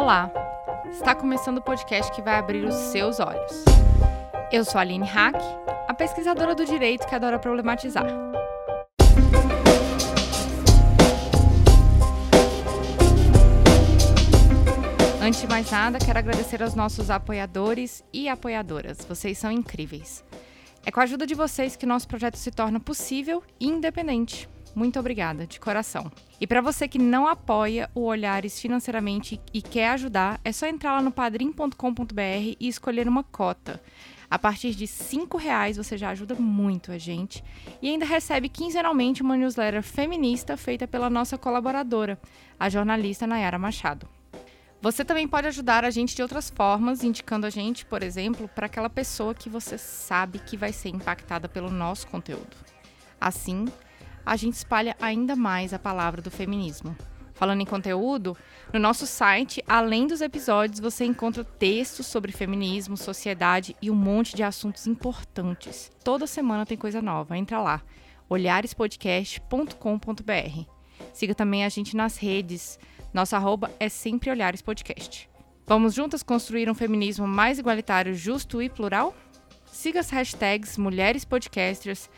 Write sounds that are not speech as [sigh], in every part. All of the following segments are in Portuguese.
Olá! Está começando o podcast que vai abrir os seus olhos. Eu sou a Aline Hack, a pesquisadora do direito que adora problematizar. Antes de mais nada, quero agradecer aos nossos apoiadores e apoiadoras. Vocês são incríveis. É com a ajuda de vocês que nosso projeto se torna possível e independente. Muito obrigada, de coração. E para você que não apoia o Olhares financeiramente e quer ajudar, é só entrar lá no padrim.com.br e escolher uma cota. A partir de R$ reais você já ajuda muito a gente e ainda recebe quinzenalmente uma newsletter feminista feita pela nossa colaboradora, a jornalista Nayara Machado. Você também pode ajudar a gente de outras formas, indicando a gente, por exemplo, para aquela pessoa que você sabe que vai ser impactada pelo nosso conteúdo. Assim, a gente espalha ainda mais a palavra do feminismo. Falando em conteúdo, no nosso site, além dos episódios, você encontra textos sobre feminismo, sociedade e um monte de assuntos importantes. Toda semana tem coisa nova. Entra lá, olharespodcast.com.br. Siga também a gente nas redes. Nosso arroba é sempre Olhares Podcast. Vamos juntas construir um feminismo mais igualitário, justo e plural? Siga as hashtags Mulheres Podcasters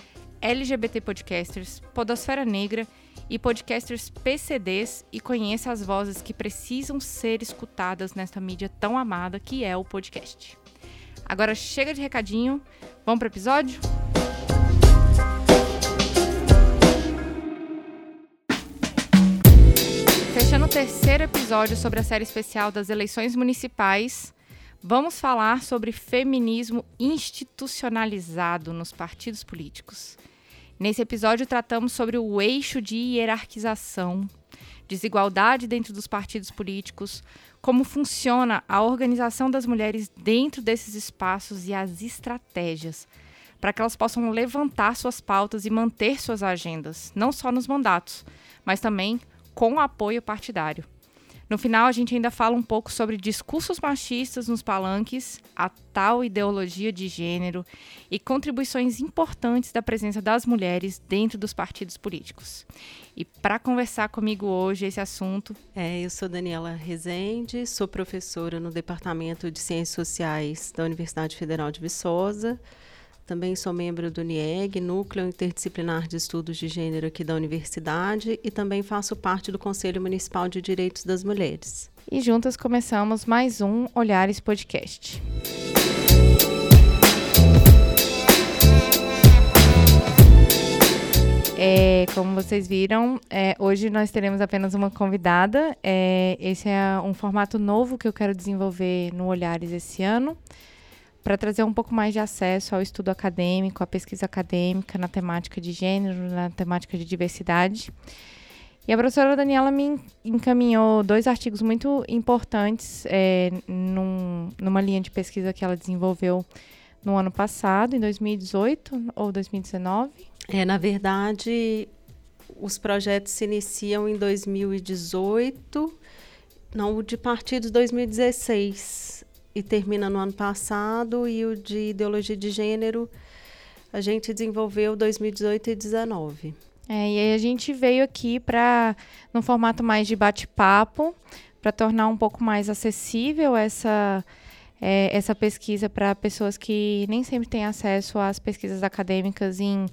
LGBT Podcasters, Podosfera Negra e podcasters PCDs e conheça as vozes que precisam ser escutadas nesta mídia tão amada que é o podcast. Agora chega de recadinho, vamos para o episódio? Fechando o terceiro episódio sobre a série especial das eleições municipais, vamos falar sobre feminismo institucionalizado nos partidos políticos. Nesse episódio, tratamos sobre o eixo de hierarquização, desigualdade dentro dos partidos políticos, como funciona a organização das mulheres dentro desses espaços e as estratégias para que elas possam levantar suas pautas e manter suas agendas, não só nos mandatos, mas também com apoio partidário. No final, a gente ainda fala um pouco sobre discursos machistas nos palanques, a tal ideologia de gênero e contribuições importantes da presença das mulheres dentro dos partidos políticos. E para conversar comigo hoje esse assunto. É, eu sou Daniela Rezende, sou professora no Departamento de Ciências Sociais da Universidade Federal de Viçosa. Também sou membro do NIEG, Núcleo Interdisciplinar de Estudos de Gênero aqui da universidade, e também faço parte do Conselho Municipal de Direitos das Mulheres. E juntas começamos mais um Olhares Podcast. É, como vocês viram, é, hoje nós teremos apenas uma convidada. É, esse é um formato novo que eu quero desenvolver no Olhares esse ano para trazer um pouco mais de acesso ao estudo acadêmico, à pesquisa acadêmica na temática de gênero, na temática de diversidade. E a professora Daniela me encaminhou dois artigos muito importantes é, num, numa linha de pesquisa que ela desenvolveu no ano passado, em 2018 ou 2019. É, na verdade, os projetos se iniciam em 2018, não, o de partidos 2016 e termina no ano passado, e o de ideologia de gênero a gente desenvolveu 2018 e 2019. É, e aí a gente veio aqui para, num formato mais de bate-papo, para tornar um pouco mais acessível essa, é, essa pesquisa para pessoas que nem sempre têm acesso às pesquisas acadêmicas em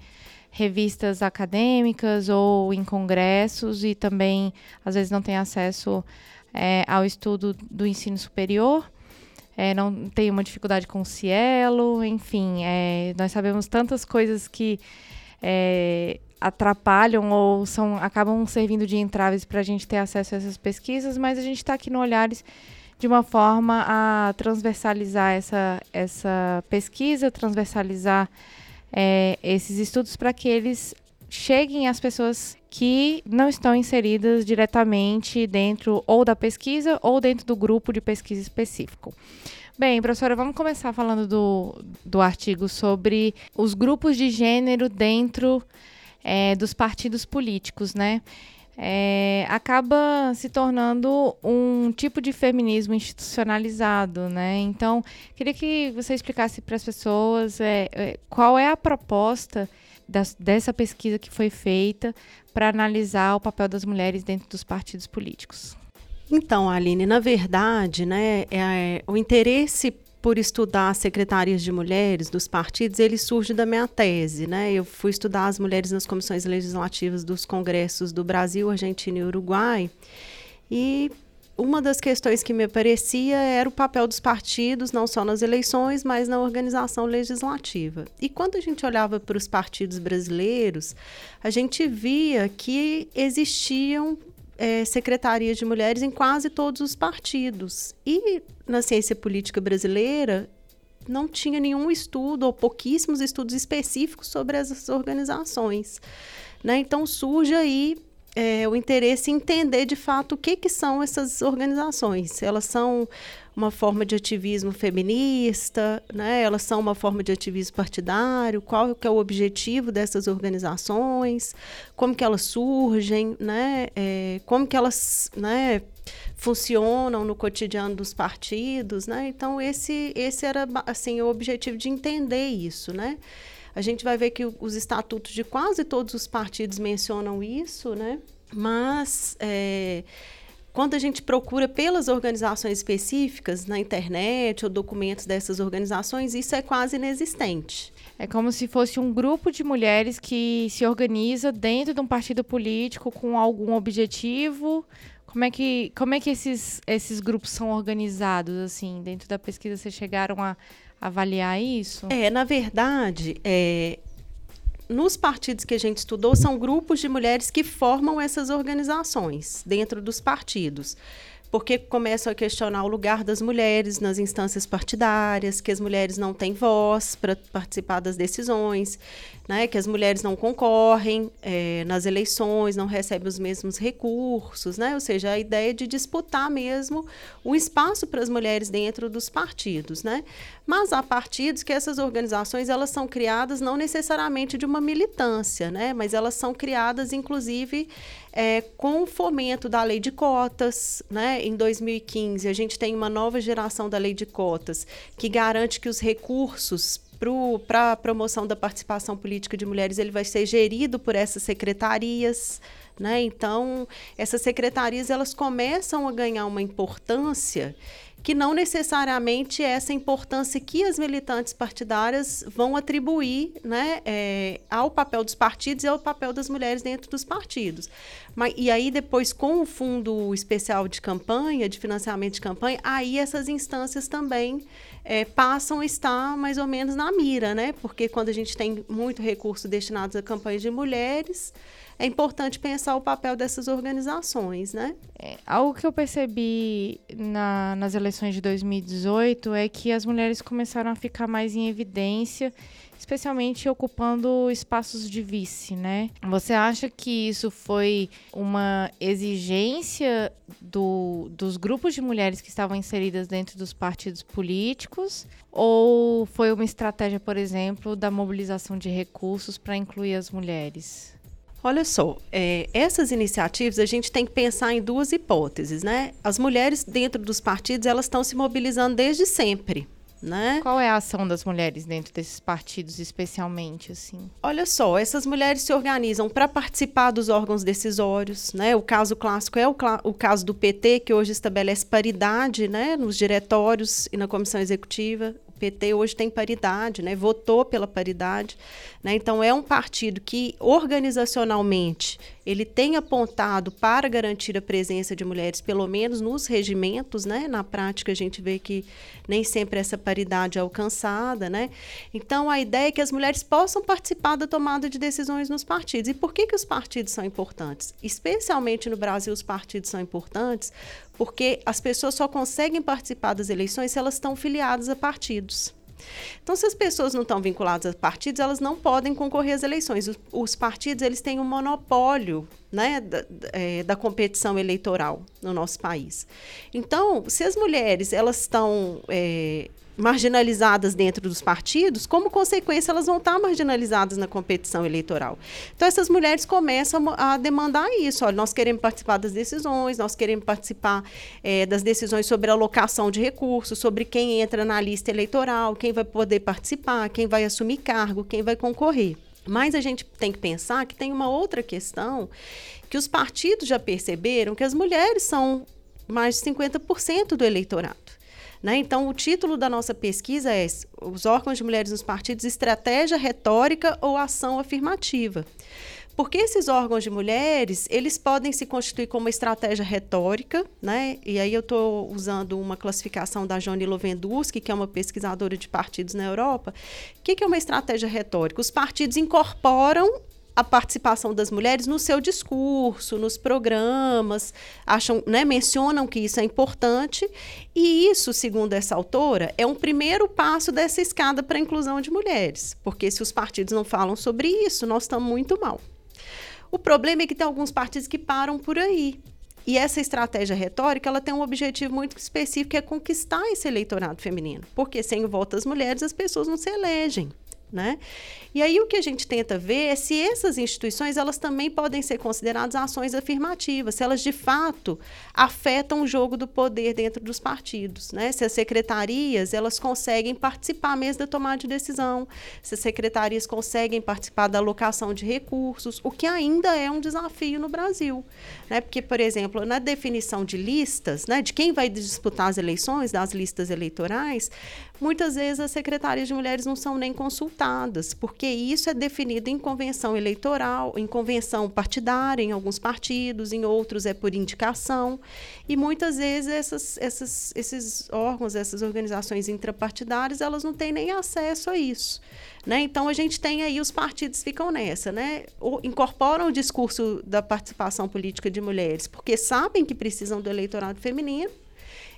revistas acadêmicas ou em congressos e também às vezes não têm acesso é, ao estudo do ensino superior é, não tem uma dificuldade com o Cielo, enfim, é, nós sabemos tantas coisas que é, atrapalham ou são, acabam servindo de entraves para a gente ter acesso a essas pesquisas, mas a gente está aqui no Olhares de uma forma a transversalizar essa, essa pesquisa, transversalizar é, esses estudos para que eles cheguem às pessoas que não estão inseridas diretamente dentro ou da pesquisa ou dentro do grupo de pesquisa específico. Bem, professora, vamos começar falando do, do artigo sobre os grupos de gênero dentro é, dos partidos políticos, né? É, acaba se tornando um tipo de feminismo institucionalizado, né? Então, queria que você explicasse para as pessoas é, é, qual é a proposta das, dessa pesquisa que foi feita para analisar o papel das mulheres dentro dos partidos políticos. Então, Aline, na verdade, né, é, o interesse por estudar as secretarias de mulheres dos partidos, ele surge da minha tese, né? Eu fui estudar as mulheres nas comissões legislativas dos congressos do Brasil, Argentina e Uruguai. E uma das questões que me aparecia era o papel dos partidos, não só nas eleições, mas na organização legislativa. E quando a gente olhava para os partidos brasileiros, a gente via que existiam é, secretarias de mulheres em quase todos os partidos. E na ciência política brasileira, não tinha nenhum estudo ou pouquíssimos estudos específicos sobre essas organizações. Né? Então surge aí é, o interesse em entender de fato o que, que são essas organizações. Elas são uma forma de ativismo feminista, né? elas são uma forma de ativismo partidário, qual que é o objetivo dessas organizações, como que elas surgem, né? É, como que elas né, funcionam no cotidiano dos partidos. Né? Então, esse, esse era assim, o objetivo de entender isso. Né? A gente vai ver que os estatutos de quase todos os partidos mencionam isso, né? Mas é, quando a gente procura pelas organizações específicas na internet ou documentos dessas organizações, isso é quase inexistente. É como se fosse um grupo de mulheres que se organiza dentro de um partido político com algum objetivo. Como é que, como é que esses, esses grupos são organizados, assim? Dentro da pesquisa, vocês chegaram a avaliar isso? É, na verdade, é, nos partidos que a gente estudou, são grupos de mulheres que formam essas organizações dentro dos partidos porque começam a questionar o lugar das mulheres nas instâncias partidárias, que as mulheres não têm voz para participar das decisões, né, que as mulheres não concorrem é, nas eleições, não recebem os mesmos recursos, né, ou seja, a ideia de disputar mesmo o espaço para as mulheres dentro dos partidos. Né. Mas há partidos que essas organizações elas são criadas não necessariamente de uma militância, né, mas elas são criadas, inclusive, é, com o fomento da lei de cotas. Né, em 2015, a gente tem uma nova geração da lei de cotas que garante que os recursos para a promoção da participação política de mulheres, ele vai ser gerido por essas secretarias. Né? Então, essas secretarias elas começam a ganhar uma importância que não necessariamente é essa importância que as militantes partidárias vão atribuir né, é, ao papel dos partidos e ao papel das mulheres dentro dos partidos. Mas, e aí, depois, com o Fundo Especial de Campanha, de financiamento de campanha, aí essas instâncias também é, passam a estar mais ou menos na mira, né? Porque quando a gente tem muito recurso destinado a campanhas de mulheres, é importante pensar o papel dessas organizações, né? É, algo que eu percebi na, nas eleições de 2018 é que as mulheres começaram a ficar mais em evidência, especialmente ocupando espaços de vice, né? Você acha que isso foi uma exigência do, dos grupos de mulheres que estavam inseridas dentro dos partidos políticos ou foi uma estratégia, por exemplo, da mobilização de recursos para incluir as mulheres? Olha só, é, essas iniciativas a gente tem que pensar em duas hipóteses, né? As mulheres dentro dos partidos elas estão se mobilizando desde sempre. Né? Qual é a ação das mulheres dentro desses partidos, especialmente assim? Olha só, essas mulheres se organizam para participar dos órgãos decisórios, né? O caso clássico é o, o, caso do PT, que hoje estabelece paridade, né, nos diretórios e na comissão executiva. PT hoje tem paridade, né? Votou pela paridade, né? Então é um partido que organizacionalmente ele tem apontado para garantir a presença de mulheres, pelo menos nos regimentos, né? Na prática, a gente vê que nem sempre essa paridade é alcançada, né? Então, a ideia é que as mulheres possam participar da tomada de decisões nos partidos. E por que, que os partidos são importantes? Especialmente no Brasil, os partidos são importantes porque as pessoas só conseguem participar das eleições se elas estão filiadas a partidos. Então, se as pessoas não estão vinculadas a partidos, elas não podem concorrer às eleições. Os, os partidos eles têm um monopólio né, da, é, da, competição eleitoral no nosso país. Então, se as mulheres elas estão é, marginalizadas dentro dos partidos, como consequência, elas vão estar marginalizadas na competição eleitoral. Então, essas mulheres começam a demandar isso. Olha, nós queremos participar das decisões, nós queremos participar é, das decisões sobre alocação de recursos, sobre quem entra na lista eleitoral, quem vai poder participar, quem vai assumir cargo, quem vai concorrer. Mas a gente tem que pensar que tem uma outra questão que os partidos já perceberam que as mulheres são mais de 50% do eleitorado. Né? Então, o título da nossa pesquisa é Os órgãos de mulheres nos partidos, estratégia retórica ou ação afirmativa. Porque esses órgãos de mulheres, eles podem se constituir como estratégia retórica, né? E aí eu estou usando uma classificação da Joni Lovenduski, que é uma pesquisadora de partidos na Europa. O que, que é uma estratégia retórica? Os partidos incorporam a participação das mulheres no seu discurso, nos programas, acham, né, mencionam que isso é importante, e isso, segundo essa autora, é um primeiro passo dessa escada para a inclusão de mulheres, porque se os partidos não falam sobre isso, nós estamos muito mal. O problema é que tem alguns partidos que param por aí. E essa estratégia retórica, ela tem um objetivo muito específico, que é conquistar esse eleitorado feminino. Porque sem o voto das mulheres, as pessoas não se elegem. Né? E aí o que a gente tenta ver é se essas instituições elas também podem ser consideradas ações afirmativas, se elas de fato afetam o jogo do poder dentro dos partidos, né? Se as secretarias elas conseguem participar mesmo da tomada de decisão, se as secretarias conseguem participar da alocação de recursos, o que ainda é um desafio no Brasil, né? Porque por exemplo na definição de listas, né, de quem vai disputar as eleições, das listas eleitorais, muitas vezes as secretarias de mulheres não são nem consultadas, porque isso é definido em convenção eleitoral, em convenção partidária, em alguns partidos, em outros é por indicação. E muitas vezes essas, essas, esses órgãos, essas organizações intrapartidárias, elas não têm nem acesso a isso. Né? Então a gente tem aí os partidos ficam nessa, né? O, incorporam o discurso da participação política de mulheres, porque sabem que precisam do eleitorado feminino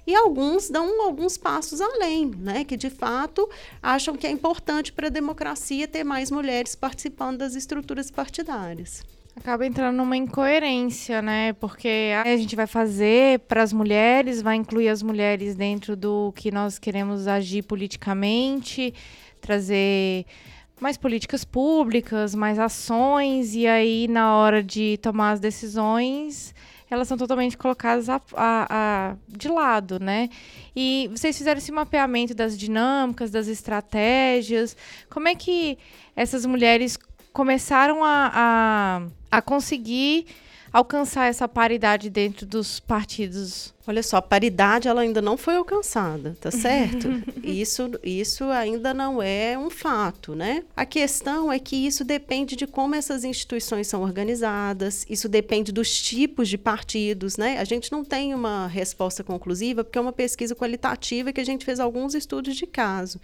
e alguns dão alguns passos além, né, que de fato acham que é importante para a democracia ter mais mulheres participando das estruturas partidárias. Acaba entrando numa incoerência, né? Porque a gente vai fazer para as mulheres, vai incluir as mulheres dentro do que nós queremos agir politicamente, trazer mais políticas públicas, mais ações, e aí na hora de tomar as decisões elas são totalmente colocadas a, a, a, de lado, né? E vocês fizeram esse mapeamento das dinâmicas, das estratégias. Como é que essas mulheres começaram a, a, a conseguir alcançar essa paridade dentro dos partidos Olha só, a paridade ela ainda não foi alcançada, tá certo? [laughs] isso, isso ainda não é um fato, né? A questão é que isso depende de como essas instituições são organizadas, isso depende dos tipos de partidos, né? A gente não tem uma resposta conclusiva porque é uma pesquisa qualitativa que a gente fez alguns estudos de caso.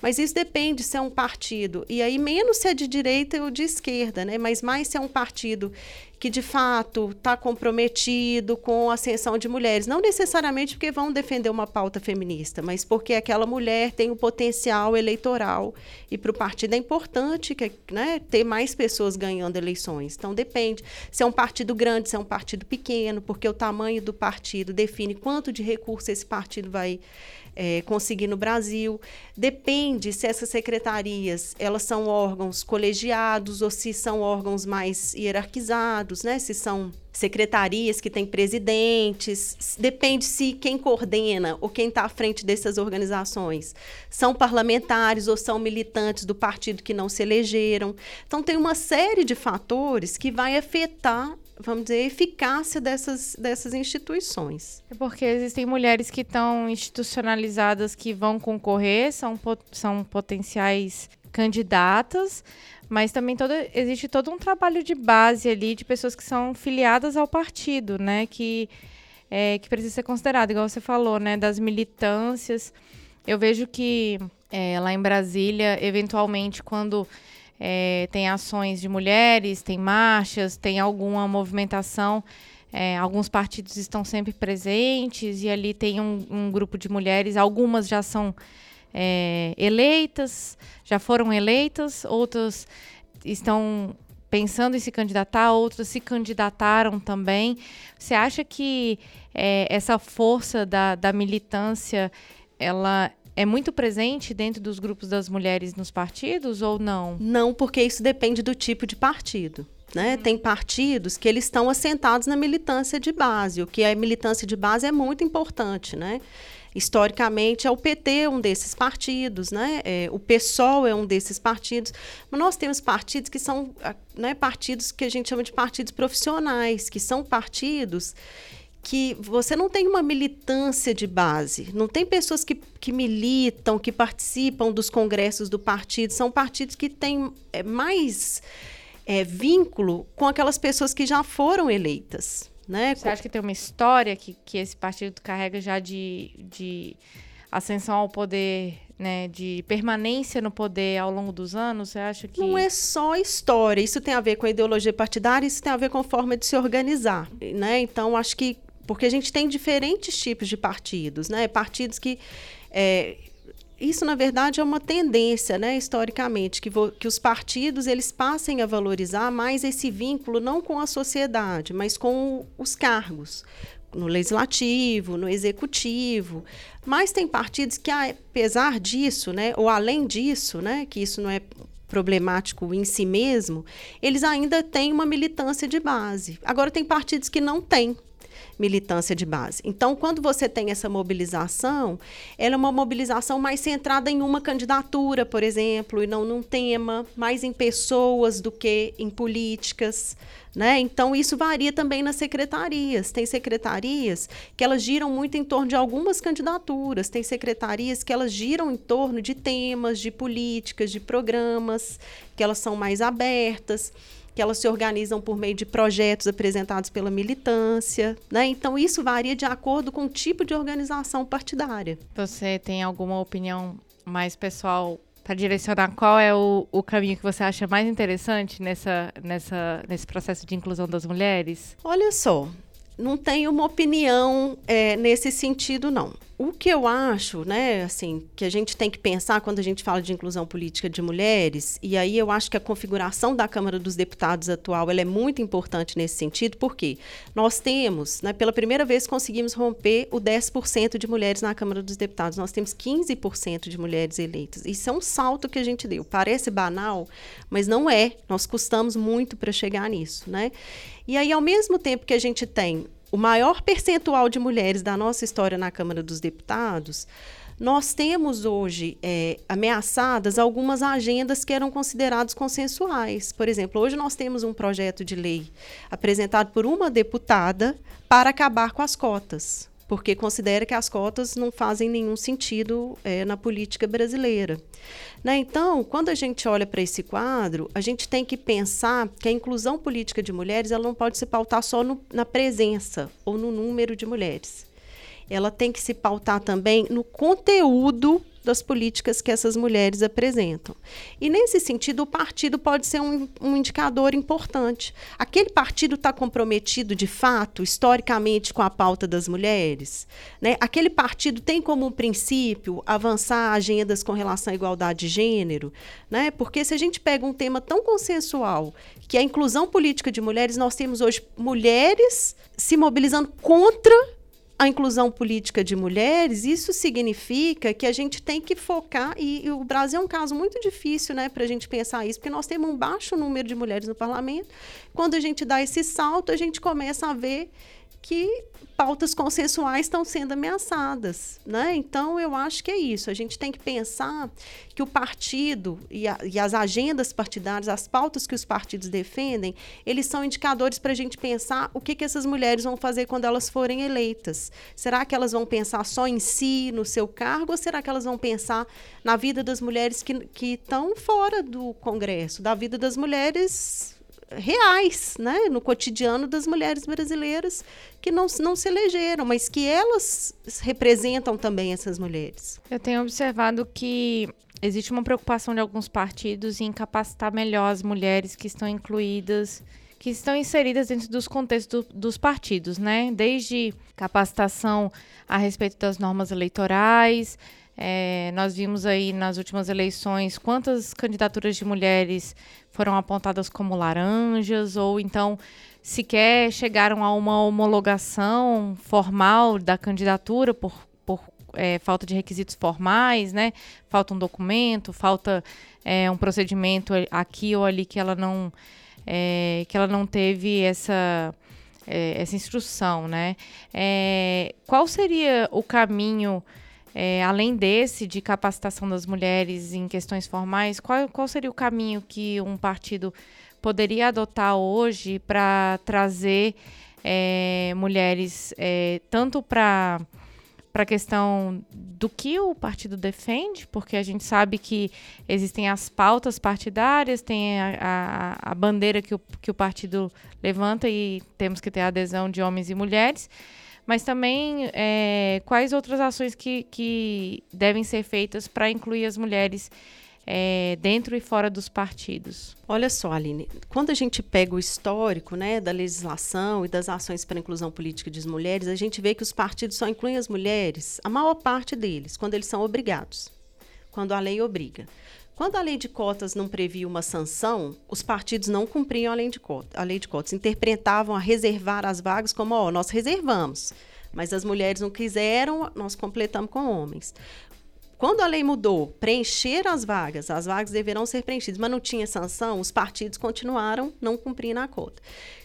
Mas isso depende se é um partido, e aí menos se é de direita ou de esquerda, né? Mas mais se é um partido que de fato está comprometido com a ascensão de mulheres, não necessariamente porque vão defender uma pauta feminista, mas porque aquela mulher tem o potencial eleitoral. E para o partido é importante que, né, ter mais pessoas ganhando eleições. Então depende. Se é um partido grande, se é um partido pequeno, porque o tamanho do partido define quanto de recurso esse partido vai é, conseguir no Brasil. Depende se essas secretarias elas são órgãos colegiados ou se são órgãos mais hierarquizados, né? Se são secretarias que têm presidentes, depende se quem coordena ou quem está à frente dessas organizações são parlamentares ou são militantes do partido que não se elegeram. Então, tem uma série de fatores que vai afetar vamos dizer, eficácia dessas, dessas instituições. É porque existem mulheres que estão institucionalizadas que vão concorrer, são, são potenciais candidatas, mas também todo, existe todo um trabalho de base ali de pessoas que são filiadas ao partido, né? Que, é, que precisa ser considerado, igual você falou, né? Das militâncias. Eu vejo que é, lá em Brasília, eventualmente, quando é, tem ações de mulheres, tem marchas, tem alguma movimentação. É, alguns partidos estão sempre presentes e ali tem um, um grupo de mulheres, algumas já são é, eleitas, já foram eleitas, outras estão pensando em se candidatar, outras se candidataram também. Você acha que é, essa força da, da militância ela é muito presente dentro dos grupos das mulheres nos partidos ou não? Não, porque isso depende do tipo de partido. Né? Uhum. Tem partidos que eles estão assentados na militância de base, o que é militância de base é muito importante, né? Historicamente, é o PT um desses partidos, né? É, o PSOL é um desses partidos. Mas nós temos partidos que são né, partidos que a gente chama de partidos profissionais, que são partidos que você não tem uma militância de base, não tem pessoas que, que militam, que participam dos congressos do partido, são partidos que têm é, mais é, vínculo com aquelas pessoas que já foram eleitas. Né? Você acha que tem uma história que, que esse partido carrega já de, de ascensão ao poder, né, de permanência no poder ao longo dos anos? Você acha que. Não é só história, isso tem a ver com a ideologia partidária, isso tem a ver com a forma de se organizar. Né? Então, acho que porque a gente tem diferentes tipos de partidos, né? Partidos que. É, isso, na verdade, é uma tendência, né, historicamente, que, que os partidos eles passem a valorizar mais esse vínculo, não com a sociedade, mas com os cargos, no legislativo, no executivo. Mas tem partidos que, apesar disso, né, ou além disso, né, que isso não é problemático em si mesmo, eles ainda têm uma militância de base. Agora, tem partidos que não têm militância de base. Então, quando você tem essa mobilização, ela é uma mobilização mais centrada em uma candidatura, por exemplo, e não num tema, mais em pessoas do que em políticas. Né? Então, isso varia também nas secretarias. Tem secretarias que elas giram muito em torno de algumas candidaturas, tem secretarias que elas giram em torno de temas, de políticas, de programas, que elas são mais abertas que elas se organizam por meio de projetos apresentados pela militância, né? Então isso varia de acordo com o tipo de organização partidária. Você tem alguma opinião mais pessoal para direcionar qual é o, o caminho que você acha mais interessante nessa, nessa, nesse processo de inclusão das mulheres? Olha só, não tenho uma opinião é, nesse sentido, não. O que eu acho, né, assim, que a gente tem que pensar quando a gente fala de inclusão política de mulheres, e aí eu acho que a configuração da Câmara dos Deputados atual ela é muito importante nesse sentido, porque nós temos, né, pela primeira vez conseguimos romper o 10% de mulheres na Câmara dos Deputados. Nós temos 15% de mulheres eleitas. Isso é um salto que a gente deu. Parece banal, mas não é. Nós custamos muito para chegar nisso, né? E aí, ao mesmo tempo que a gente tem o maior percentual de mulheres da nossa história na Câmara dos Deputados, nós temos hoje é, ameaçadas algumas agendas que eram consideradas consensuais. Por exemplo, hoje nós temos um projeto de lei apresentado por uma deputada para acabar com as cotas porque considera que as cotas não fazem nenhum sentido é, na política brasileira. Né? Então, quando a gente olha para esse quadro, a gente tem que pensar que a inclusão política de mulheres ela não pode se pautar só no, na presença ou no número de mulheres. Ela tem que se pautar também no conteúdo das políticas que essas mulheres apresentam. E nesse sentido, o partido pode ser um, um indicador importante. Aquele partido está comprometido de fato, historicamente, com a pauta das mulheres? Né? Aquele partido tem como princípio avançar agendas com relação à igualdade de gênero? Né? Porque se a gente pega um tema tão consensual que é a inclusão política de mulheres, nós temos hoje mulheres se mobilizando contra a inclusão política de mulheres, isso significa que a gente tem que focar, e, e o Brasil é um caso muito difícil né, para a gente pensar isso, porque nós temos um baixo número de mulheres no parlamento. Quando a gente dá esse salto, a gente começa a ver que pautas consensuais estão sendo ameaçadas, né? Então eu acho que é isso. A gente tem que pensar que o partido e, a, e as agendas partidárias, as pautas que os partidos defendem, eles são indicadores para a gente pensar o que, que essas mulheres vão fazer quando elas forem eleitas. Será que elas vão pensar só em si, no seu cargo, ou será que elas vão pensar na vida das mulheres que estão fora do Congresso, da vida das mulheres reais, né, no cotidiano das mulheres brasileiras que não, não se elegeram, mas que elas representam também essas mulheres. Eu tenho observado que existe uma preocupação de alguns partidos em capacitar melhor as mulheres que estão incluídas que estão inseridas dentro dos contextos do, dos partidos, né? Desde capacitação a respeito das normas eleitorais, é, nós vimos aí nas últimas eleições quantas candidaturas de mulheres foram apontadas como laranjas, ou então sequer chegaram a uma homologação formal da candidatura por, por é, falta de requisitos formais, né? Falta um documento, falta é, um procedimento aqui ou ali que ela não, é, que ela não teve essa, é, essa instrução, né? É, qual seria o caminho é, além desse, de capacitação das mulheres em questões formais, qual, qual seria o caminho que um partido poderia adotar hoje para trazer é, mulheres é, tanto para para a questão do que o partido defende, porque a gente sabe que existem as pautas partidárias, tem a, a, a bandeira que o, que o partido levanta e temos que ter a adesão de homens e mulheres, mas também é, quais outras ações que, que devem ser feitas para incluir as mulheres é, dentro e fora dos partidos? Olha só, Aline, quando a gente pega o histórico né, da legislação e das ações para a inclusão política das mulheres, a gente vê que os partidos só incluem as mulheres, a maior parte deles, quando eles são obrigados, quando a lei obriga. Quando a lei de cotas não previa uma sanção, os partidos não cumpriam a lei de, cota, a lei de cotas, interpretavam a reservar as vagas como, ó, nós reservamos, mas as mulheres não quiseram, nós completamos com homens. Quando a lei mudou, preencher as vagas, as vagas deverão ser preenchidas, mas não tinha sanção, os partidos continuaram não cumprindo a cota.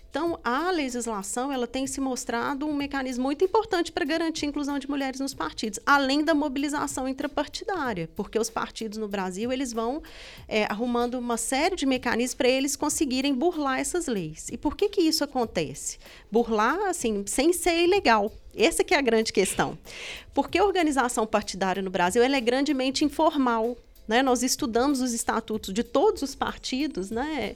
Então, a legislação ela tem se mostrado um mecanismo muito importante para garantir a inclusão de mulheres nos partidos, além da mobilização intrapartidária, porque os partidos no Brasil eles vão é, arrumando uma série de mecanismos para eles conseguirem burlar essas leis. E por que que isso acontece? Burlar, assim, sem ser ilegal. Essa que é a grande questão. Porque a organização partidária no Brasil ela é grandemente informal. Né? Nós estudamos os estatutos de todos os partidos, né?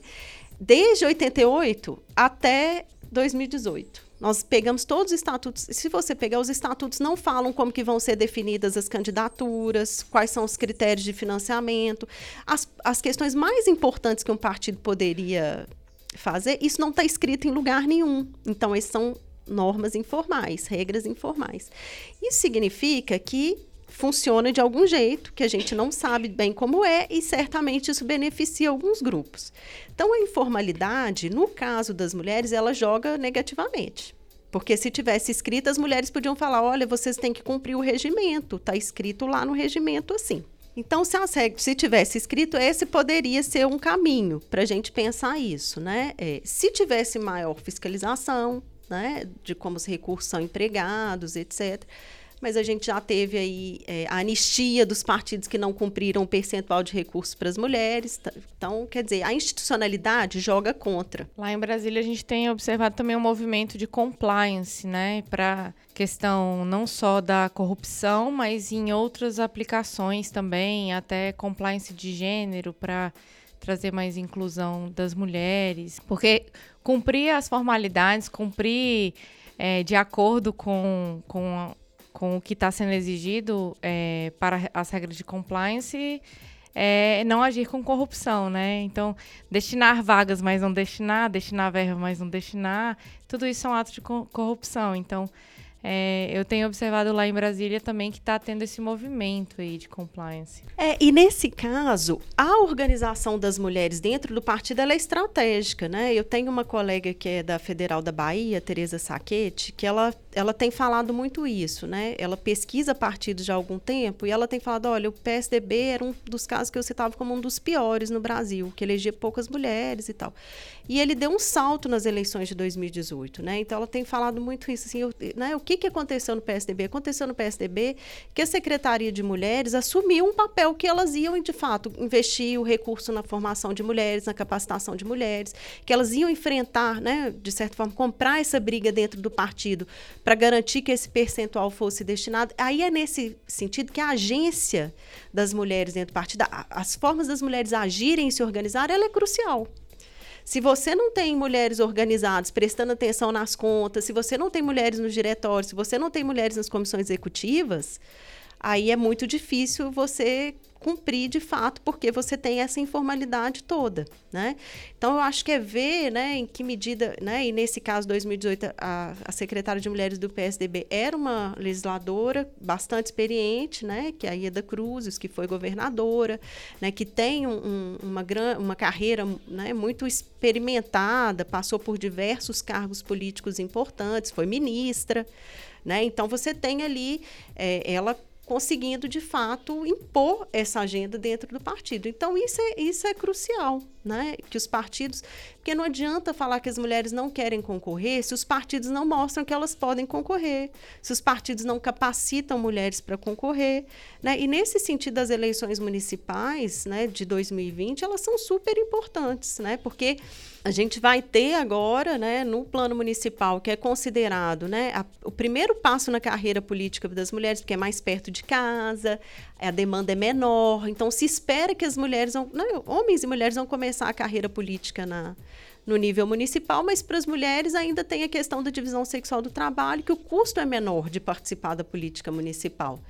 Desde 88 até 2018. Nós pegamos todos os estatutos. Se você pegar os estatutos, não falam como que vão ser definidas as candidaturas, quais são os critérios de financiamento, as, as questões mais importantes que um partido poderia fazer. Isso não está escrito em lugar nenhum. Então, esses são normas informais, regras informais. Isso significa que funciona de algum jeito, que a gente não sabe bem como é, e certamente isso beneficia alguns grupos. Então, a informalidade, no caso das mulheres, ela joga negativamente. Porque se tivesse escrito, as mulheres podiam falar: olha, vocês têm que cumprir o regimento, está escrito lá no regimento assim. Então, se, as regras, se tivesse escrito, esse poderia ser um caminho para a gente pensar isso, né? É, se tivesse maior fiscalização, né, de como os recursos são empregados, etc mas a gente já teve aí é, a anistia dos partidos que não cumpriram o percentual de recursos para as mulheres. Então, quer dizer, a institucionalidade joga contra. Lá em Brasília, a gente tem observado também um movimento de compliance, né, para questão não só da corrupção, mas em outras aplicações também, até compliance de gênero para trazer mais inclusão das mulheres, porque cumprir as formalidades, cumprir é, de acordo com, com com o que está sendo exigido é, para as regras de compliance é não agir com corrupção, né? Então, destinar vagas, mas não destinar, destinar verba, mas não destinar, tudo isso é um ato de corrupção. Então, é, eu tenho observado lá em Brasília também que está tendo esse movimento aí de compliance. É, e nesse caso, a organização das mulheres dentro do partido é estratégica, né? Eu tenho uma colega que é da Federal da Bahia, Tereza Saquete, que ela, ela tem falado muito isso, né? Ela pesquisa partidos já há algum tempo e ela tem falado, olha, o PSDB era um dos casos que eu citava como um dos piores no Brasil, que elegia poucas mulheres e tal. E ele deu um salto nas eleições de 2018, né? Então ela tem falado muito isso, assim, eu, né? O que, que aconteceu no PSDB? Aconteceu no PSDB que a Secretaria de Mulheres assumiu um papel que elas iam, de fato, investir o recurso na formação de mulheres, na capacitação de mulheres, que elas iam enfrentar, né? De certa forma, comprar essa briga dentro do partido para garantir que esse percentual fosse destinado. Aí é nesse sentido que a agência das mulheres dentro do partido, as formas das mulheres agirem e se organizar, ela é crucial. Se você não tem mulheres organizadas prestando atenção nas contas, se você não tem mulheres nos diretórios, se você não tem mulheres nas comissões executivas, aí é muito difícil você cumprir de fato, porque você tem essa informalidade toda, né? Então, eu acho que é ver, né, em que medida, né, e nesse caso, 2018, a, a secretária de Mulheres do PSDB era uma legisladora bastante experiente, né, que é a Ieda Cruzes, que foi governadora, né, que tem um, uma, gran, uma carreira, né, muito experimentada, passou por diversos cargos políticos importantes, foi ministra, né? Então, você tem ali, é, ela conseguindo de fato impor essa agenda dentro do partido. Então isso é, isso é crucial. Né? Que os partidos. Porque não adianta falar que as mulheres não querem concorrer se os partidos não mostram que elas podem concorrer, se os partidos não capacitam mulheres para concorrer. Né? E nesse sentido, as eleições municipais né, de 2020 elas são super importantes, né? Porque a gente vai ter agora, né, no plano municipal, que é considerado né, a, o primeiro passo na carreira política das mulheres, porque é mais perto de casa, a demanda é menor, então se espera que as mulheres, vão, né, homens e mulheres vão começar a carreira política na, no nível municipal, mas para as mulheres ainda tem a questão da divisão sexual do trabalho, que o custo é menor de participar da política municipal.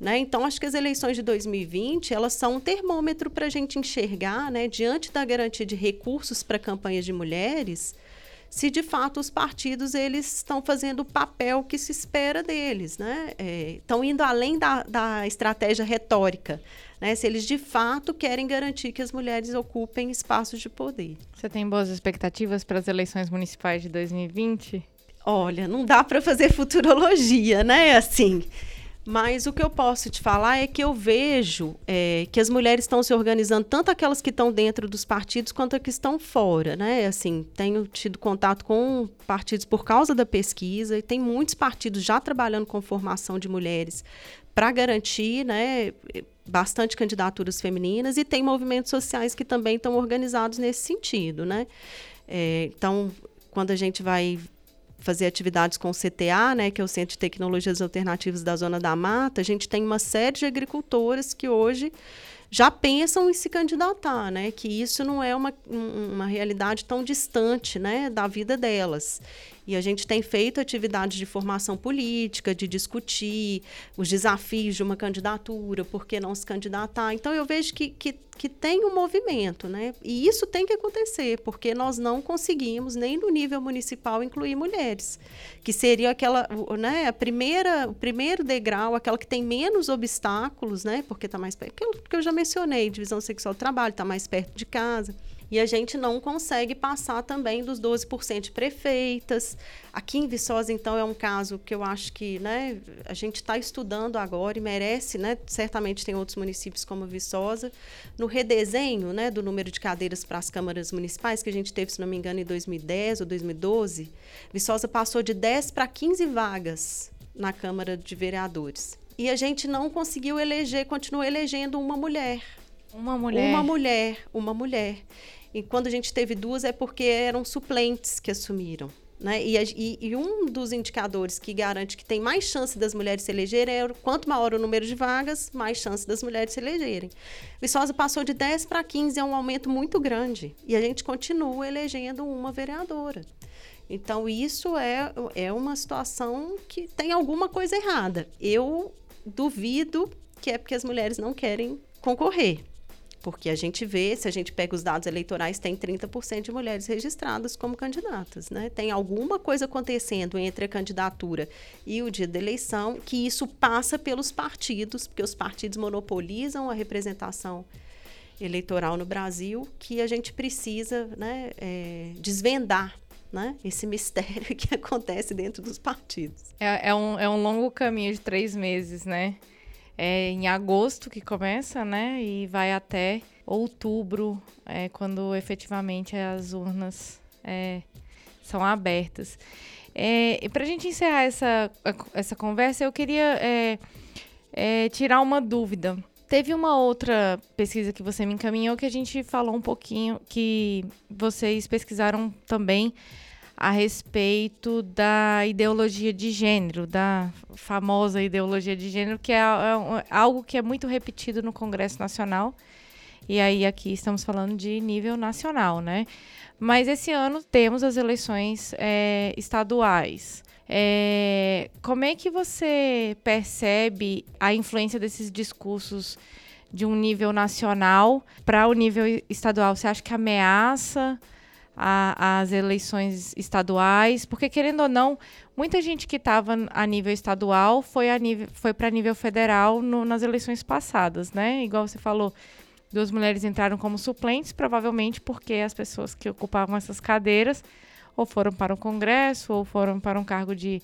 Né? Então, acho que as eleições de 2020 elas são um termômetro para a gente enxergar, né, diante da garantia de recursos para campanhas de mulheres, se de fato os partidos eles estão fazendo o papel que se espera deles, né? É, estão indo além da, da estratégia retórica, né? Se eles de fato querem garantir que as mulheres ocupem espaços de poder. Você tem boas expectativas para as eleições municipais de 2020? Olha, não dá para fazer futurologia, né? Assim, mas o que eu posso te falar é que eu vejo é, que as mulheres estão se organizando, tanto aquelas que estão dentro dos partidos quanto as que estão fora, né? Assim, tenho tido contato com partidos por causa da pesquisa e tem muitos partidos já trabalhando com formação de mulheres para garantir, né, bastante candidaturas femininas e tem movimentos sociais que também estão organizados nesse sentido, né? É, então, quando a gente vai fazer atividades com o CTA, né, que é o Centro de Tecnologias Alternativas da Zona da Mata, a gente tem uma série de agricultores que hoje já pensam em se candidatar, né? Que isso não é uma, uma realidade tão distante, né, da vida delas. E a gente tem feito atividades de formação política, de discutir os desafios de uma candidatura, por que não se candidatar. Então, eu vejo que, que, que tem um movimento, né? E isso tem que acontecer, porque nós não conseguimos, nem no nível municipal, incluir mulheres, que seria aquela, né, a primeira, o primeiro degrau, aquela que tem menos obstáculos, né? Porque está mais perto, aquilo que eu já mencionei, divisão sexual do trabalho, está mais perto de casa. E a gente não consegue passar também dos 12% de prefeitas. Aqui em Viçosa, então, é um caso que eu acho que né, a gente está estudando agora e merece, né, certamente tem outros municípios como Viçosa, no redesenho né, do número de cadeiras para as câmaras municipais, que a gente teve, se não me engano, em 2010 ou 2012, Viçosa passou de 10 para 15 vagas na Câmara de Vereadores. E a gente não conseguiu eleger, continuou elegendo uma mulher. Uma mulher. Uma mulher, uma mulher. E quando a gente teve duas é porque eram suplentes que assumiram. Né? E, e, e, um dos indicadores que garante que tem mais chance das mulheres se elegerem é quanto maior o número de vagas, mais chance das mulheres se elegerem. Viçosa passou de 10 para 15, é um aumento muito grande. E a gente continua elegendo uma vereadora. Então, isso é, é uma situação que tem alguma coisa errada. Eu duvido que é porque as mulheres não querem concorrer. Porque a gente vê, se a gente pega os dados eleitorais, tem 30% de mulheres registradas como candidatas. Né? Tem alguma coisa acontecendo entre a candidatura e o dia da eleição que isso passa pelos partidos, porque os partidos monopolizam a representação eleitoral no Brasil, que a gente precisa né, é, desvendar né? Esse mistério [laughs] que acontece dentro dos partidos. É, é, um, é um longo caminho de três meses, né? É em agosto que começa, né? E vai até outubro, é, quando efetivamente as urnas é, são abertas. É, e para a gente encerrar essa, essa conversa, eu queria é, é, tirar uma dúvida. Teve uma outra pesquisa que você me encaminhou que a gente falou um pouquinho, que vocês pesquisaram também a respeito da ideologia de gênero, da famosa ideologia de gênero, que é, é, algo que é muito repetido no Congresso Nacional. E aí aqui estamos falando de nível nacional, né? Mas esse ano temos as eleições é, estaduais. É, como é que você percebe a influência desses discursos de um nível nacional para o nível estadual? Você acha que ameaça? A, as eleições estaduais, porque querendo ou não, muita gente que estava a nível estadual foi, foi para nível federal no, nas eleições passadas, né? Igual você falou, duas mulheres entraram como suplentes, provavelmente porque as pessoas que ocupavam essas cadeiras ou foram para o Congresso ou foram para um cargo de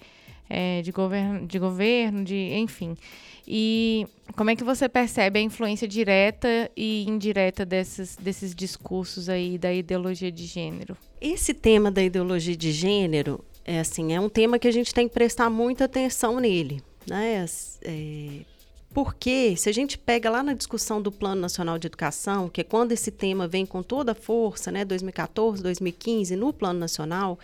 é, de, governo, de governo, de enfim. E como é que você percebe a influência direta e indireta desses, desses discursos aí da ideologia de gênero? Esse tema da ideologia de gênero é assim, é um tema que a gente tem que prestar muita atenção nele, né? É, porque, se a gente pega lá na discussão do Plano Nacional de Educação, que é quando esse tema vem com toda a força, né, 2014, 2015, no Plano Nacional,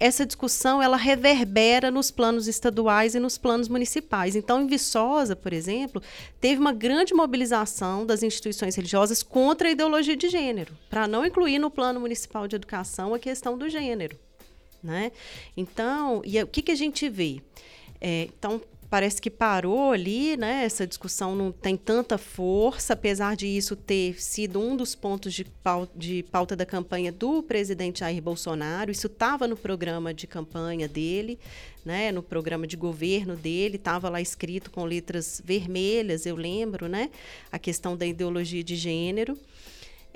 essa discussão ela reverbera nos planos estaduais e nos planos municipais. Então, em Viçosa, por exemplo, teve uma grande mobilização das instituições religiosas contra a ideologia de gênero, para não incluir no Plano Municipal de Educação a questão do gênero. Né? Então, e o que, que a gente vê? É, então, parece que parou ali, né? Essa discussão não tem tanta força, apesar de isso ter sido um dos pontos de pauta, de pauta da campanha do presidente Jair Bolsonaro. Isso estava no programa de campanha dele, né? No programa de governo dele, estava lá escrito com letras vermelhas, eu lembro, né? A questão da ideologia de gênero.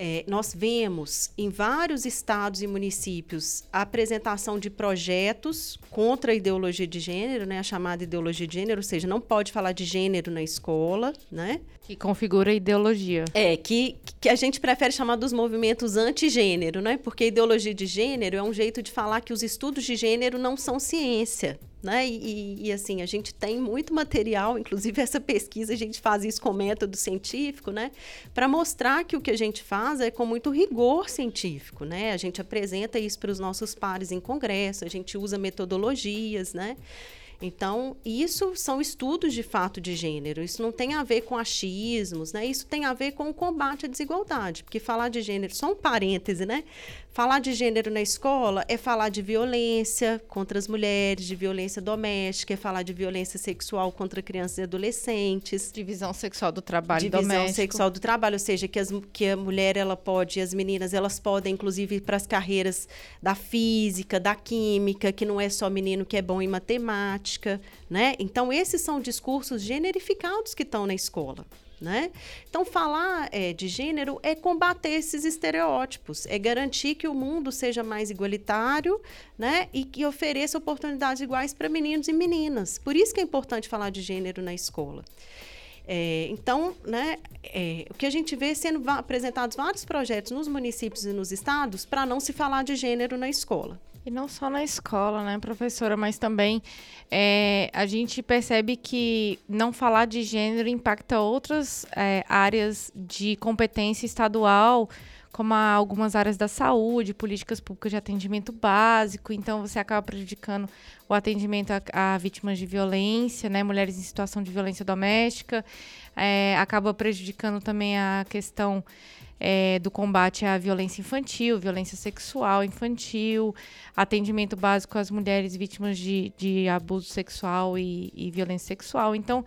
É, nós vemos em vários estados e municípios a apresentação de projetos contra a ideologia de gênero, né, a chamada ideologia de gênero, ou seja, não pode falar de gênero na escola, né? Que configura a ideologia. É, que, que a gente prefere chamar dos movimentos antigênero, né? Porque a ideologia de gênero é um jeito de falar que os estudos de gênero não são ciência, né? E, e, assim, a gente tem muito material, inclusive essa pesquisa, a gente faz isso com método científico, né? Para mostrar que o que a gente faz é com muito rigor científico, né? A gente apresenta isso para os nossos pares em congresso, a gente usa metodologias, né? Então, isso são estudos de fato de gênero. Isso não tem a ver com achismos, né? Isso tem a ver com o combate à desigualdade. Porque falar de gênero, só um parêntese, né? Falar de gênero na escola é falar de violência contra as mulheres, de violência doméstica, é falar de violência sexual contra crianças e adolescentes. Divisão sexual do trabalho divisão doméstico. Divisão sexual do trabalho, ou seja, que, as, que a mulher, ela pode, as meninas, elas podem, inclusive, ir para as carreiras da física, da química, que não é só menino que é bom em matemática, né? Então, esses são discursos generificados que estão na escola. Né? Então, falar é, de gênero é combater esses estereótipos, é garantir que o mundo seja mais igualitário né? e que ofereça oportunidades iguais para meninos e meninas. Por isso que é importante falar de gênero na escola. É, então, né, é, o que a gente vê sendo apresentados vários projetos nos municípios e nos estados para não se falar de gênero na escola. E não só na escola, né, professora, mas também é, a gente percebe que não falar de gênero impacta outras é, áreas de competência estadual, como algumas áreas da saúde, políticas públicas de atendimento básico. Então, você acaba prejudicando o atendimento a, a vítimas de violência, né, mulheres em situação de violência doméstica, é, acaba prejudicando também a questão é, do combate à violência infantil, violência sexual infantil, atendimento básico às mulheres vítimas de, de abuso sexual e, e violência sexual. Então,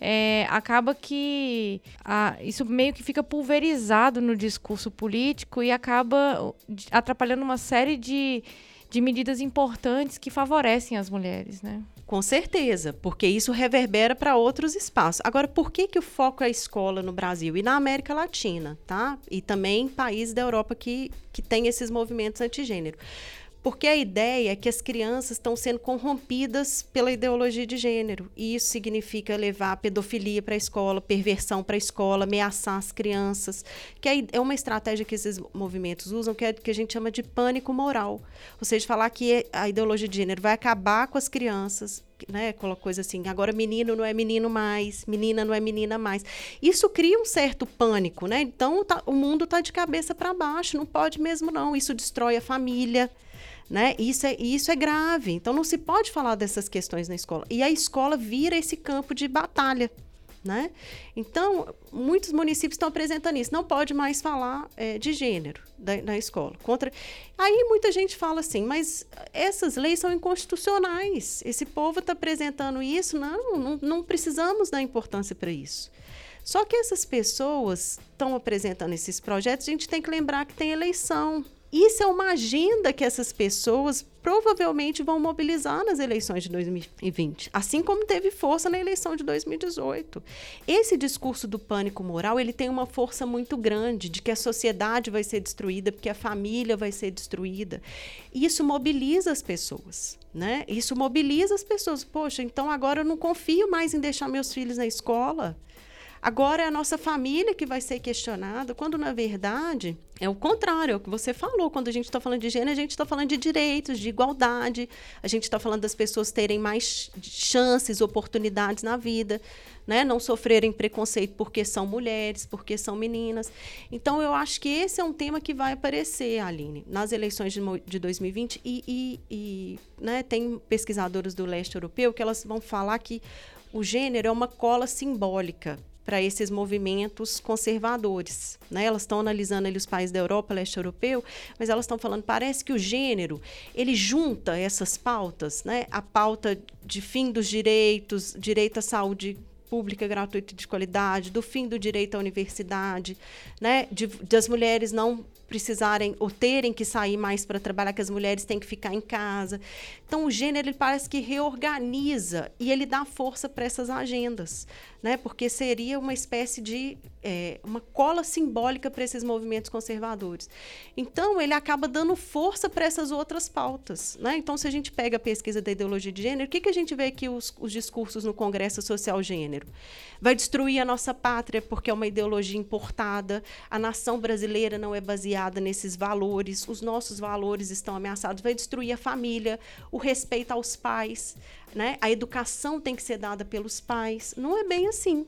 é, acaba que a, isso meio que fica pulverizado no discurso político e acaba atrapalhando uma série de, de medidas importantes que favorecem as mulheres, né? Com certeza, porque isso reverbera para outros espaços. Agora, por que, que o foco é a escola no Brasil e na América Latina, tá? E também países da Europa que, que têm esses movimentos antigênero? Porque a ideia é que as crianças estão sendo corrompidas pela ideologia de gênero. E isso significa levar pedofilia para a escola, perversão para a escola, ameaçar as crianças. Que é uma estratégia que esses movimentos usam, que é que a gente chama de pânico moral. Ou seja, falar que a ideologia de gênero vai acabar com as crianças, né, coisa assim, agora menino não é menino mais, menina não é menina mais. Isso cria um certo pânico, né? Então tá, o mundo está de cabeça para baixo, não pode mesmo não. Isso destrói a família, né? Isso é, isso é grave. Então não se pode falar dessas questões na escola. E a escola vira esse campo de batalha. Né? Então, muitos municípios estão apresentando isso. Não pode mais falar é, de gênero da, na escola. Contra... Aí muita gente fala assim, mas essas leis são inconstitucionais. Esse povo está apresentando isso. Não, não, não precisamos dar importância para isso. Só que essas pessoas estão apresentando esses projetos, a gente tem que lembrar que tem eleição. Isso é uma agenda que essas pessoas provavelmente vão mobilizar nas eleições de 2020, assim como teve força na eleição de 2018. Esse discurso do pânico moral, ele tem uma força muito grande de que a sociedade vai ser destruída, porque a família vai ser destruída. E isso mobiliza as pessoas. Né? Isso mobiliza as pessoas. Poxa, então agora eu não confio mais em deixar meus filhos na escola. Agora é a nossa família que vai ser questionada, quando na verdade é o contrário, é o que você falou. Quando a gente está falando de gênero, a gente está falando de direitos, de igualdade, a gente está falando das pessoas terem mais chances, oportunidades na vida, né? não sofrerem preconceito porque são mulheres, porque são meninas. Então, eu acho que esse é um tema que vai aparecer, Aline, nas eleições de, de 2020. E, e, e né, tem pesquisadoras do leste europeu que elas vão falar que o gênero é uma cola simbólica para esses movimentos conservadores. Né? Elas estão analisando ali os países da Europa, leste europeu, mas elas estão falando, parece que o gênero, ele junta essas pautas, né? a pauta de fim dos direitos, direito à saúde pública gratuita de qualidade, do fim do direito à universidade, né? de, das mulheres não precisarem ou terem que sair mais para trabalhar, que as mulheres têm que ficar em casa. Então, o gênero ele parece que reorganiza e ele dá força para essas agendas né? Porque seria uma espécie de é, uma cola simbólica para esses movimentos conservadores. Então, ele acaba dando força para essas outras pautas, né? Então, se a gente pega a pesquisa da ideologia de gênero, o que, que a gente vê aqui os, os discursos no Congresso Social Gênero? Vai destruir a nossa pátria porque é uma ideologia importada. A nação brasileira não é baseada nesses valores. Os nossos valores estão ameaçados. Vai destruir a família, o respeito aos pais né? A educação tem que ser dada pelos pais. Não é bem assim,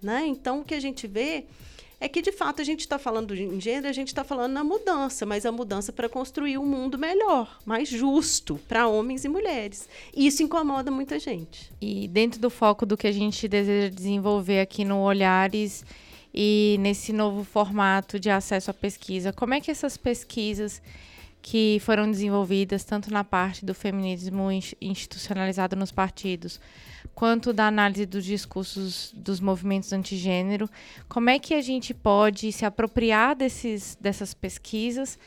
né? Então, o que a gente vê é que, de fato, a gente está falando de gênero, a gente está falando na mudança, mas a mudança para construir um mundo melhor, mais justo para homens e mulheres. E isso incomoda muita gente. E dentro do foco do que a gente deseja desenvolver aqui no Olhares e nesse novo formato de acesso à pesquisa, como é que essas pesquisas que foram desenvolvidas tanto na parte do feminismo institucionalizado nos partidos, quanto da análise dos discursos dos movimentos antigênero. Como é que a gente pode se apropriar desses, dessas pesquisas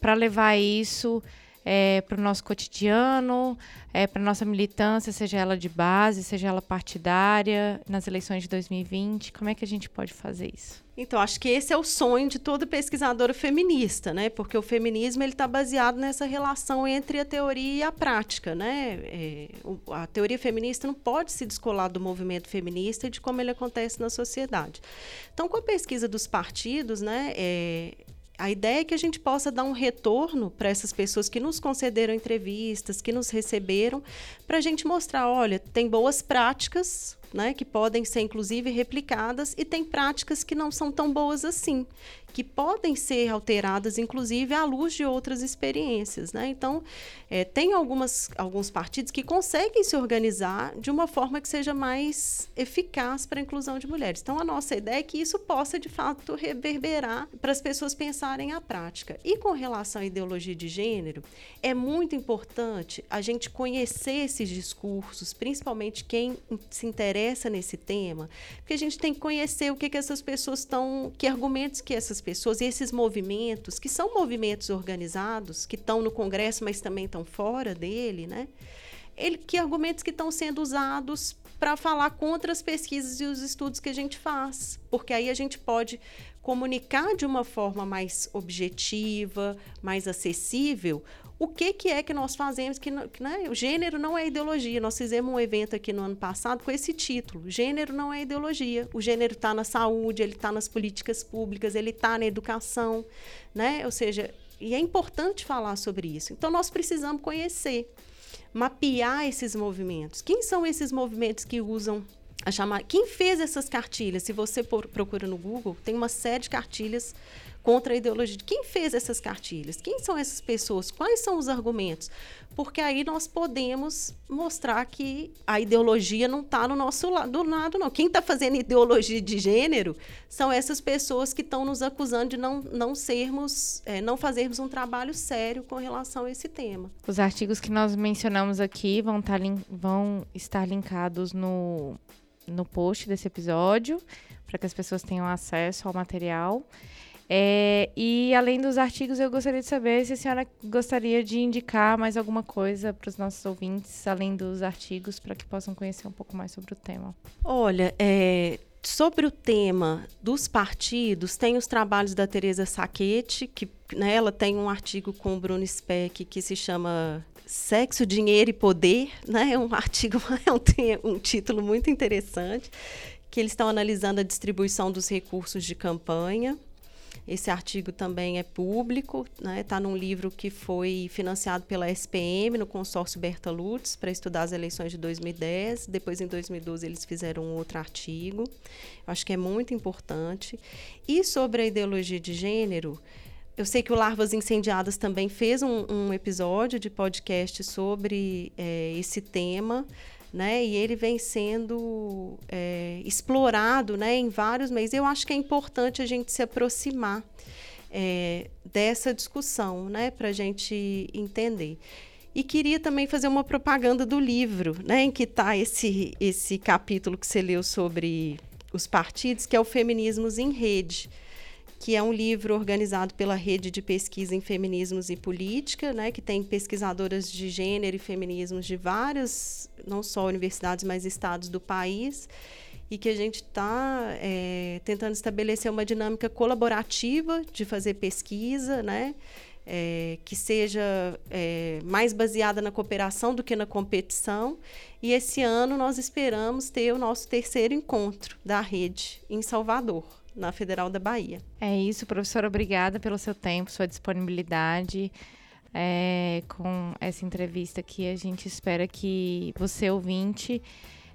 para levar isso é, para o nosso cotidiano, é, para nossa militância, seja ela de base, seja ela partidária, nas eleições de 2020? Como é que a gente pode fazer isso? Então, acho que esse é o sonho de toda pesquisadora feminista, né? Porque o feminismo ele está baseado nessa relação entre a teoria e a prática, né? É, a teoria feminista não pode se descolar do movimento feminista e de como ele acontece na sociedade. Então, com a pesquisa dos partidos, né? É, a ideia é que a gente possa dar um retorno para essas pessoas que nos concederam entrevistas, que nos receberam, para a gente mostrar, olha, tem boas práticas né, que podem ser inclusive replicadas e tem práticas que não são tão boas assim, que podem ser alteradas inclusive à luz de outras experiências. Né? Então, é, tem algumas, alguns partidos que conseguem se organizar de uma forma que seja mais eficaz para a inclusão de mulheres. Então, a nossa ideia é que isso possa, de fato, reverberar para as pessoas pensarem a prática. E com relação à ideologia de gênero, é muito importante a gente conhecer esses discursos, principalmente quem se interessa nesse tema, porque a gente tem que conhecer o que, que essas pessoas estão, que argumentos que essas pessoas e esses movimentos, que são movimentos organizados, que estão no Congresso, mas também estão fora dele, né? Ele, que argumentos que estão sendo usados para falar contra as pesquisas e os estudos que a gente faz, porque aí a gente pode comunicar de uma forma mais objetiva, mais acessível, o que, que é que nós fazemos, que, né, o gênero não é ideologia. Nós fizemos um evento aqui no ano passado com esse título, gênero não é ideologia. O gênero está na saúde, ele está nas políticas públicas, ele está na educação, né? Ou seja, e é importante falar sobre isso. Então, nós precisamos conhecer, mapear esses movimentos. Quem são esses movimentos que usam a chamar... Quem fez essas cartilhas? Se você procura no Google, tem uma série de cartilhas contra a ideologia. Quem fez essas cartilhas? Quem são essas pessoas? Quais são os argumentos? Porque aí nós podemos mostrar que a ideologia não está no nosso lado, lado, não. Quem está fazendo ideologia de gênero são essas pessoas que estão nos acusando de não, não sermos, é, não fazermos um trabalho sério com relação a esse tema. Os artigos que nós mencionamos aqui vão, tá, vão estar linkados no, no post desse episódio, para que as pessoas tenham acesso ao material. É, e além dos artigos, eu gostaria de saber se a senhora gostaria de indicar mais alguma coisa para os nossos ouvintes, além dos artigos, para que possam conhecer um pouco mais sobre o tema. Olha, é, sobre o tema dos partidos, tem os trabalhos da Teresa Saquete, que né, ela tem um artigo com o Bruno Speck que se chama Sexo, Dinheiro e Poder, né? É um [laughs] artigo, é um, um título muito interessante, que eles estão analisando a distribuição dos recursos de campanha. Esse artigo também é público, está né? Tá num livro que foi financiado pela SPM, no consórcio Berta Lutz, para estudar as eleições de 2010. Depois, em 2012, eles fizeram outro artigo. Eu acho que é muito importante. E sobre a ideologia de gênero, eu sei que o Larvas Incendiadas também fez um, um episódio de podcast sobre é, esse tema né? E ele vem sendo é, explorado, né? Em vários meios. Eu acho que é importante a gente se aproximar é, dessa discussão, né? Para a gente entender. E queria também fazer uma propaganda do livro, né? Em que está esse esse capítulo que você leu sobre os partidos, que é o Feminismos em Rede que é um livro organizado pela Rede de Pesquisa em Feminismos e Política, né, que tem pesquisadoras de gênero e feminismos de várias, não só universidades, mas estados do país, e que a gente está é, tentando estabelecer uma dinâmica colaborativa de fazer pesquisa, né, é, que seja é, mais baseada na cooperação do que na competição. E esse ano nós esperamos ter o nosso terceiro encontro da rede em Salvador na Federal da Bahia. É isso, professora. Obrigada pelo seu tempo, sua disponibilidade. É, com essa entrevista aqui, a gente espera que você, ouvinte,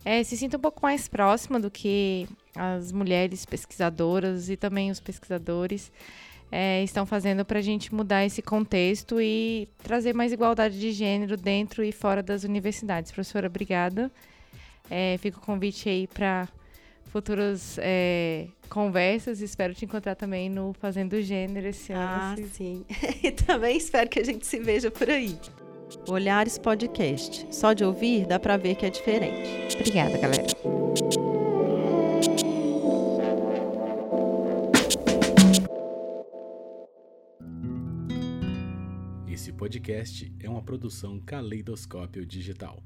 é, se sinta um pouco mais próxima do que as mulheres pesquisadoras e também os pesquisadores é, estão fazendo para a gente mudar esse contexto e trazer mais igualdade de gênero dentro e fora das universidades. Professora, obrigada. É, fica o convite aí para futuras é, conversas. Espero te encontrar também no Fazendo Gênero esse ano. Ah, sim. [laughs] e também espero que a gente se veja por aí. Olhares Podcast. Só de ouvir dá para ver que é diferente. Obrigada, galera. Esse podcast é uma produção Caleidoscópio Digital.